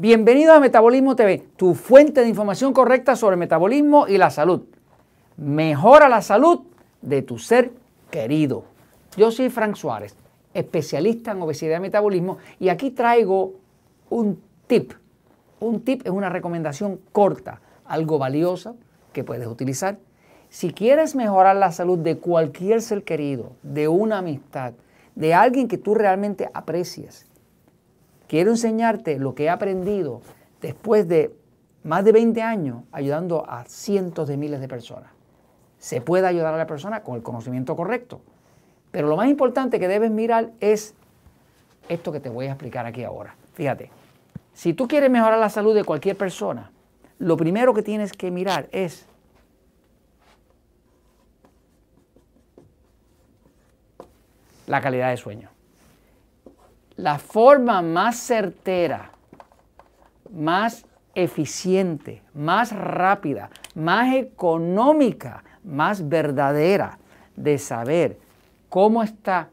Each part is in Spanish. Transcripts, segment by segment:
Bienvenido a Metabolismo TV, tu fuente de información correcta sobre metabolismo y la salud. Mejora la salud de tu ser querido. Yo soy Frank Suárez, especialista en obesidad y metabolismo, y aquí traigo un tip. Un tip es una recomendación corta, algo valiosa que puedes utilizar. Si quieres mejorar la salud de cualquier ser querido, de una amistad, de alguien que tú realmente aprecias, Quiero enseñarte lo que he aprendido después de más de 20 años ayudando a cientos de miles de personas. Se puede ayudar a la persona con el conocimiento correcto. Pero lo más importante que debes mirar es esto que te voy a explicar aquí ahora. Fíjate, si tú quieres mejorar la salud de cualquier persona, lo primero que tienes que mirar es la calidad de sueño la forma más certera, más eficiente, más rápida, más económica, más verdadera de saber cómo está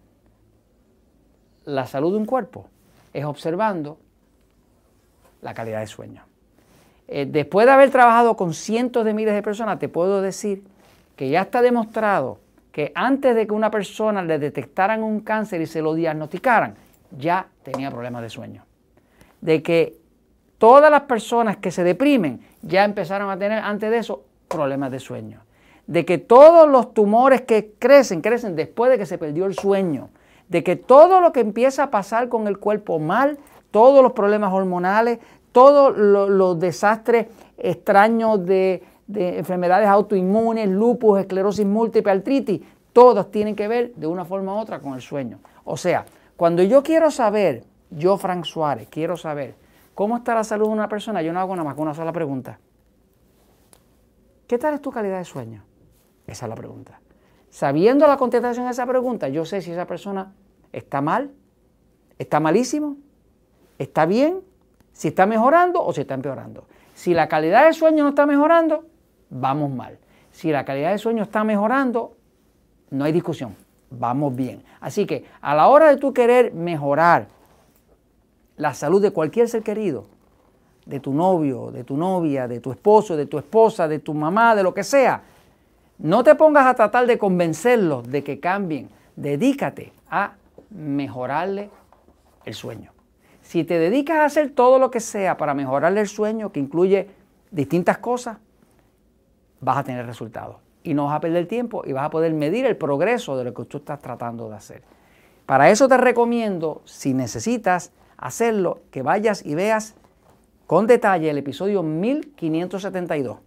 la salud de un cuerpo es observando la calidad de sueño. Eh, después de haber trabajado con cientos de miles de personas, te puedo decir que ya está demostrado que antes de que una persona le detectaran un cáncer y se lo diagnosticaran, ya tenía problemas de sueño. De que todas las personas que se deprimen ya empezaron a tener antes de eso problemas de sueño. De que todos los tumores que crecen, crecen después de que se perdió el sueño. De que todo lo que empieza a pasar con el cuerpo mal, todos los problemas hormonales, todos los desastres extraños de, de enfermedades autoinmunes, lupus, esclerosis múltiple, artritis, todos tienen que ver de una forma u otra con el sueño. O sea, cuando yo quiero saber, yo Frank Suárez, quiero saber cómo está la salud de una persona, yo no hago nada más que una sola pregunta. ¿Qué tal es tu calidad de sueño? Esa es la pregunta. Sabiendo la contestación a esa pregunta, yo sé si esa persona está mal, está malísimo, está bien, si está mejorando o si está empeorando. Si la calidad de sueño no está mejorando, vamos mal. Si la calidad de sueño está mejorando, no hay discusión vamos bien. Así que a la hora de tú querer mejorar la salud de cualquier ser querido, de tu novio, de tu novia, de tu esposo, de tu esposa, de tu mamá, de lo que sea, no te pongas a tratar de convencerlos de que cambien. Dedícate a mejorarle el sueño. Si te dedicas a hacer todo lo que sea para mejorarle el sueño, que incluye distintas cosas, vas a tener resultados y no vas a perder tiempo y vas a poder medir el progreso de lo que tú estás tratando de hacer. Para eso te recomiendo, si necesitas hacerlo, que vayas y veas con detalle el episodio 1572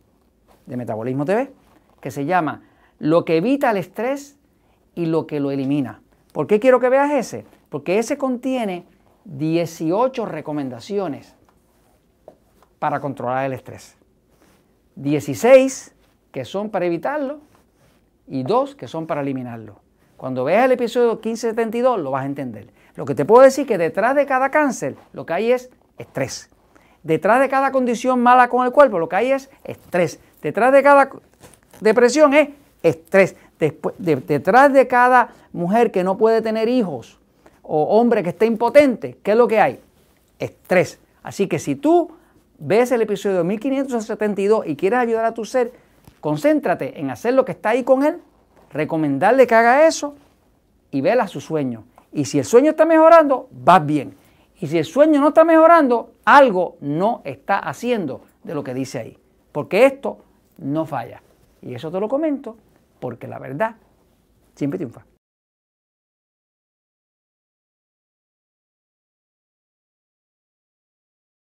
de Metabolismo TV, que se llama Lo que evita el estrés y lo que lo elimina. ¿Por qué quiero que veas ese? Porque ese contiene 18 recomendaciones para controlar el estrés. 16 que son para evitarlo y dos que son para eliminarlo. Cuando veas el episodio 1572 lo vas a entender. Lo que te puedo decir es que detrás de cada cáncer lo que hay es estrés. Detrás de cada condición mala con el cuerpo lo que hay es estrés. Detrás de cada depresión es estrés. detrás de cada mujer que no puede tener hijos o hombre que esté impotente, ¿qué es lo que hay? Estrés. Así que si tú ves el episodio 1572 y quieres ayudar a tu ser, Concéntrate en hacer lo que está ahí con él, recomendarle que haga eso y vela su sueño. Y si el sueño está mejorando, vas bien. Y si el sueño no está mejorando, algo no está haciendo de lo que dice ahí. Porque esto no falla. Y eso te lo comento porque la verdad siempre triunfa.